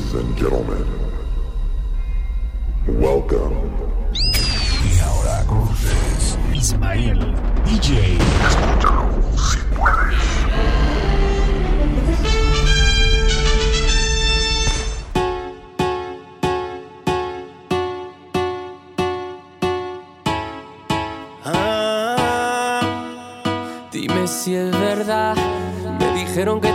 Ladies and gentlemen, welcome. Y ahora con ustedes, Ismael DJ. Escúchalo si puedes. Ah, dime si es verdad, me dijeron que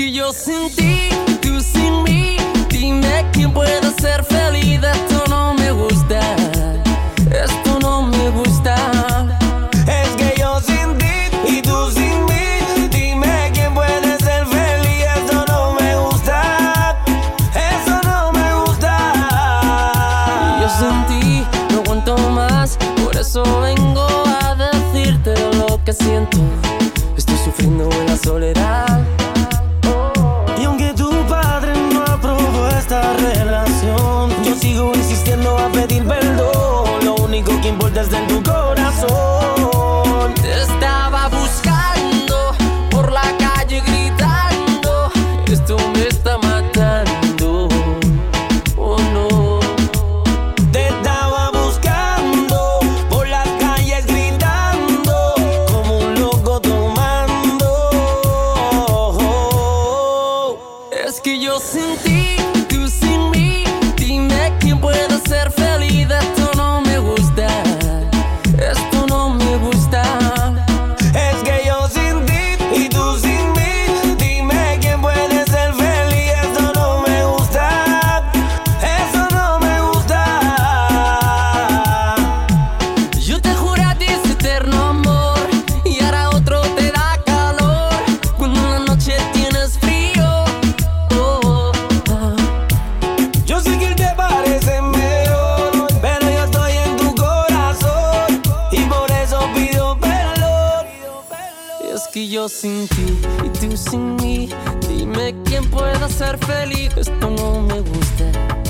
que yo sin ti, tú sin mí, dime quién puede ser feliz. Esto no me gusta, esto no me gusta. Es que yo sin ti y tú sin mí, dime quién puede ser feliz. Esto no me gusta, eso no me gusta. Yo sin ti no aguanto más, por eso vengo a decirte lo que siento. Estoy sufriendo en la soledad. quien pueda ser feliz. Esto no me gusta.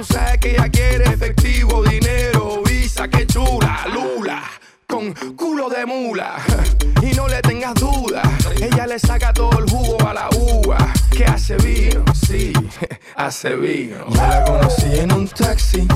Tú sabes que ella quiere efectivo, dinero, visa, que chula, lula. Con culo de mula y no le tengas duda, ella le saca todo el jugo a la uva. Que hace vino, sí, hace vino. Yo la conocí en un taxi,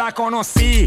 la conocí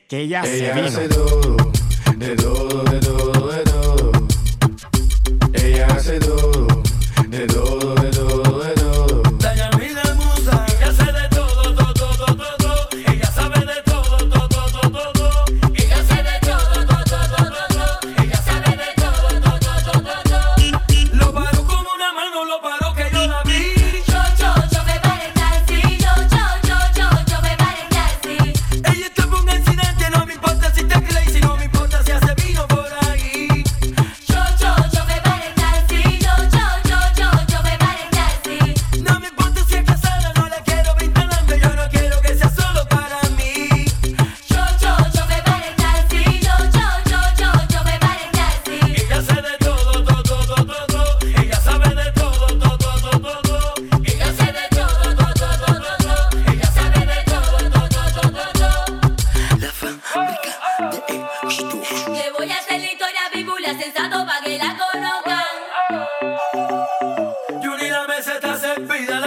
Que ella, Ella se hace todo, de todo, de todo, de todo. Ella hace todo,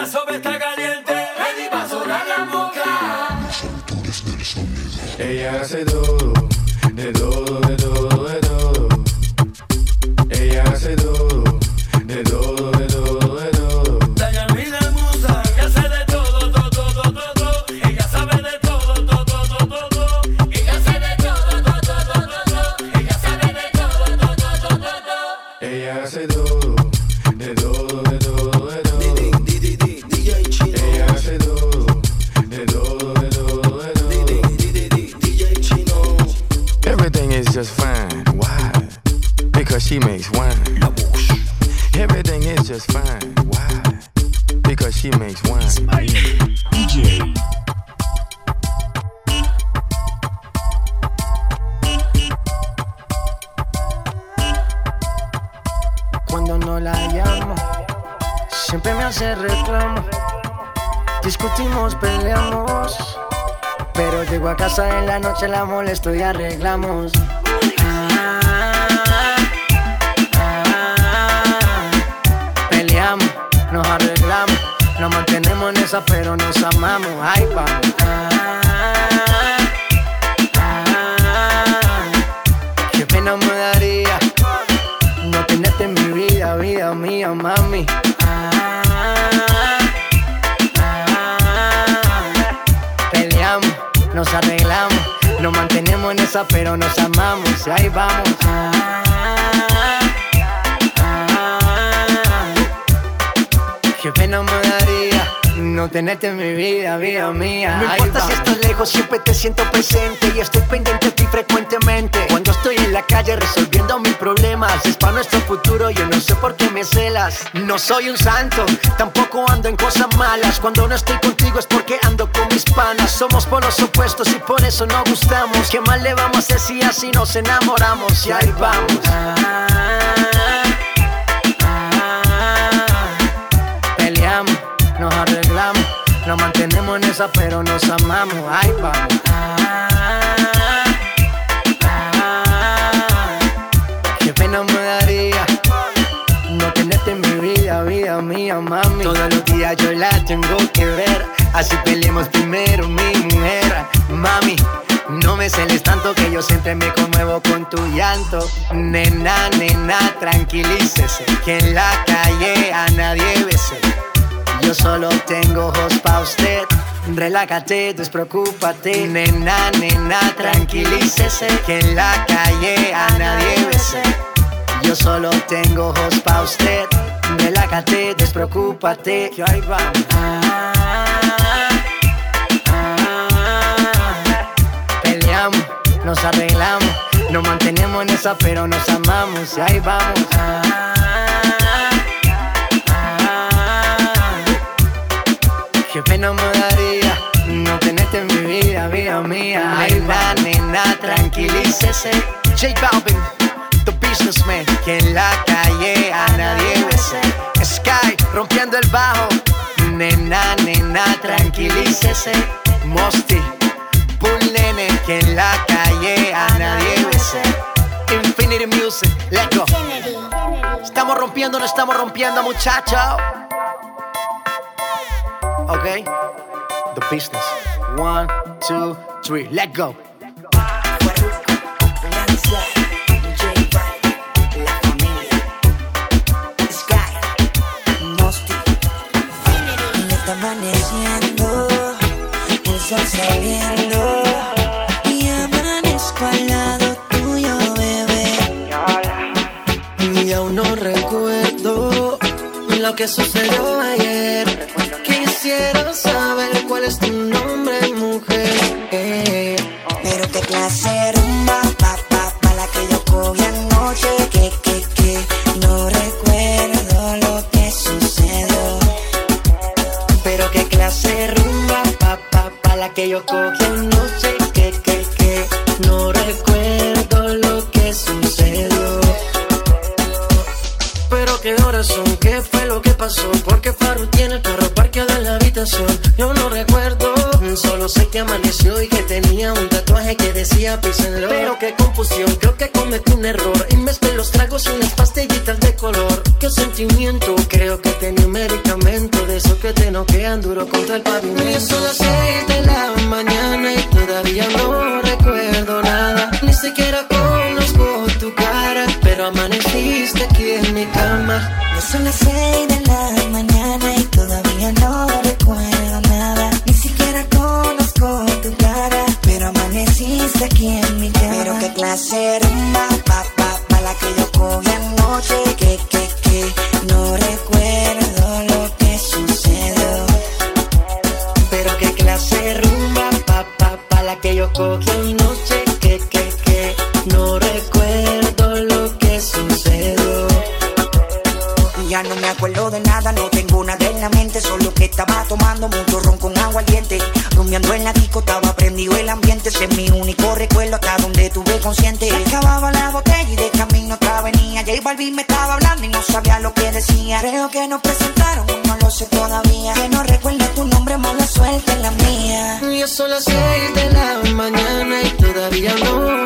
la sopa está caliente. Ready pa' sonar la boca. Ella hace todo, de todo, de todo, just fine. Why? Because she makes wine. Everything is just fine. Why? Because she makes wine. DJ. Cuando no la llamo, siempre me hace reclamo. Discutimos, peleamos. Pero llego a casa en la noche, la molesto y arreglamos. Ah, ah, peleamos, nos arreglamos. Nos mantenemos en esa, pero nos amamos. Ay, vamos. Pero nos amamos. Y ahí vamos. Ah, ah, qué pena me daría no tenerte en mi vida, vida mía. No importa si estás lejos, siempre te siento presente y estoy pendiente de ti frecuentemente. Cuando estoy en la calle resolviendo mis problemas, es para nuestro futuro, yo no sé por qué me celas. No soy un santo, tampoco ando en cosas malas. Cuando no estoy contigo es porque ando con mis panas, somos polos opuestos y por eso no gustamos. ¿Qué mal le vamos a hacer así nos enamoramos? Y ahí vamos. Peleamos, nos arreglamos, nos mantenemos en esa, pero nos amamos. Ahí vamos. Tengo que ver. Así peleemos primero, mi mujer, mami. No me celes tanto que yo siempre me conmuevo con tu llanto. Nena, nena, tranquilícese. Que en la calle a nadie bese. Yo solo tengo ojos pa' usted. Relájate, despreocúpate. Nena, nena, tranquilícese. Que en la calle a nadie bese. Yo solo tengo ojos pa' usted. Relájate, despreocúpate. Que ahí vamos. Peleamos, nos arreglamos. Nos mantenemos en esa, pero nos amamos. Y ahí vamos. Qué pena me daría no tenerte en mi vida, vida mía. Ay, va, nena, tranquilícese. J Balvin, businessman. Que en la calle a nadie. Sky, rompiendo el bajo. Nena, nena, tranquilícese. Mosty, Bull Nene. Que en la calle a nadie. Infinity Music, let's go. Estamos rompiendo, no estamos rompiendo, muchachos. Okay? The business. One, two, three, let go. El sol saliendo y amanezco al lado tuyo, bebé. Y aún no recuerdo lo que sucedió ayer. Quisiera saber Qué horas son, qué fue lo que pasó. Porque Faru tiene el carro parqueado en la habitación. Yo no recuerdo, solo sé que amaneció y que tenía un tatuaje que decía Love. Pero qué confusión, creo que cometí un error. Y mezclé los tragos y unas pastillitas de color. Qué sentimiento, creo que tenía un medicamento de esos que te noquean duro contra el pavimento. Y son las seis de la mañana y todavía no recuerdo nada. Ni siquiera tu cara, cama. Ya son las seis tuve consciente. Acababa la botella y de camino otra venía. J Balvin me estaba hablando y no sabía lo que decía. Creo que nos presentaron, no lo sé todavía. Que no recuerdo tu nombre, mala suerte la mía. Ya son las seis de la mañana y todavía no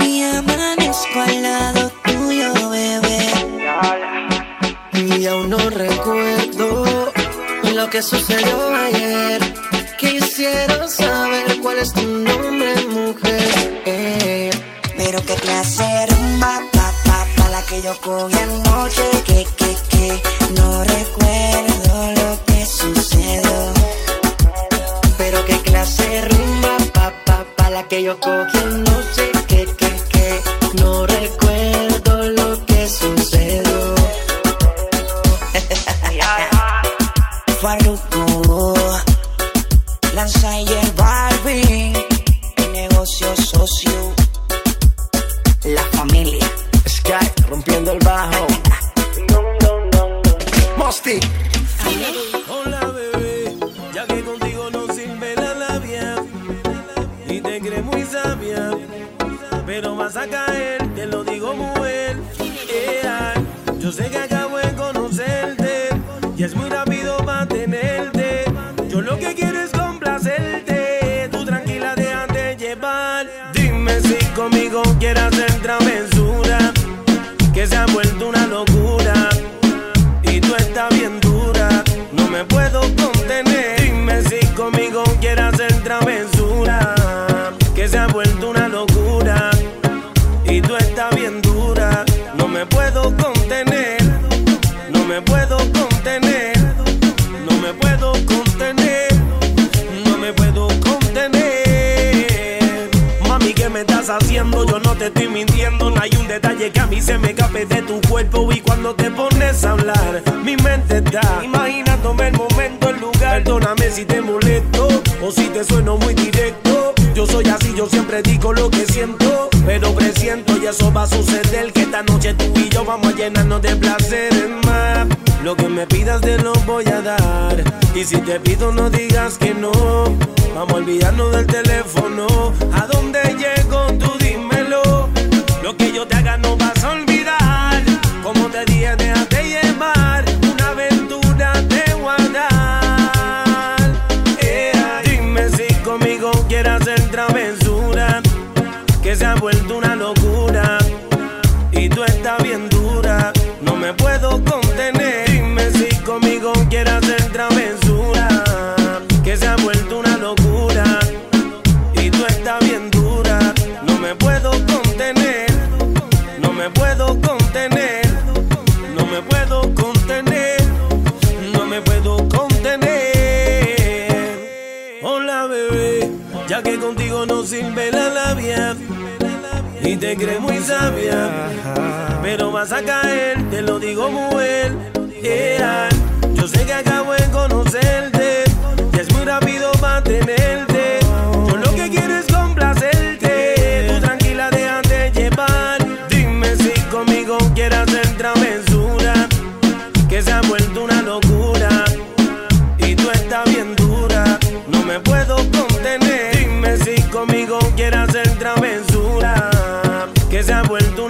Y amanezco al lado tuyo, bebé. Y aún no recuerdo lo que sucedió ayer. Quisiera saber cuál es tu nombre, mujer. Eh, Pero qué de rumba, pa, pa, pa, la que yo cogí anoche, que, que, que, no recuerdo Yo ellos cogiendo sé que, que, que. No recuerdo lo que sucedió. Farruko, Lanza y el Barbie, el negocio socio, la familia. Sky rompiendo el bajo. Mosty. Pero vas a caer, estás haciendo? Yo no te estoy mintiendo. No hay un detalle que a mí se me escape de tu cuerpo. Y cuando te pones a hablar, mi mente está imaginándome el momento, el lugar. Perdóname si te molesto o si te sueno muy directo. Yo soy así, yo siempre digo lo que siento. Pero presiento y eso va a suceder. Que esta noche tú y yo vamos a llenarnos de placeres más. Lo que me pidas te lo voy a dar. Y si te pido, no digas que no. Vamos a olvidarnos del teléfono. ¿A dónde llego? Tú dímelo. Lo que yo te haga no vas a olvidar. Como te dije, déjate llevar. Que contigo no sirve la labia y te crees muy sabia, pero vas a caer, te lo digo bien. Yeah. Yo sé que acabo de conocerte y es muy rápido para se ha vuelto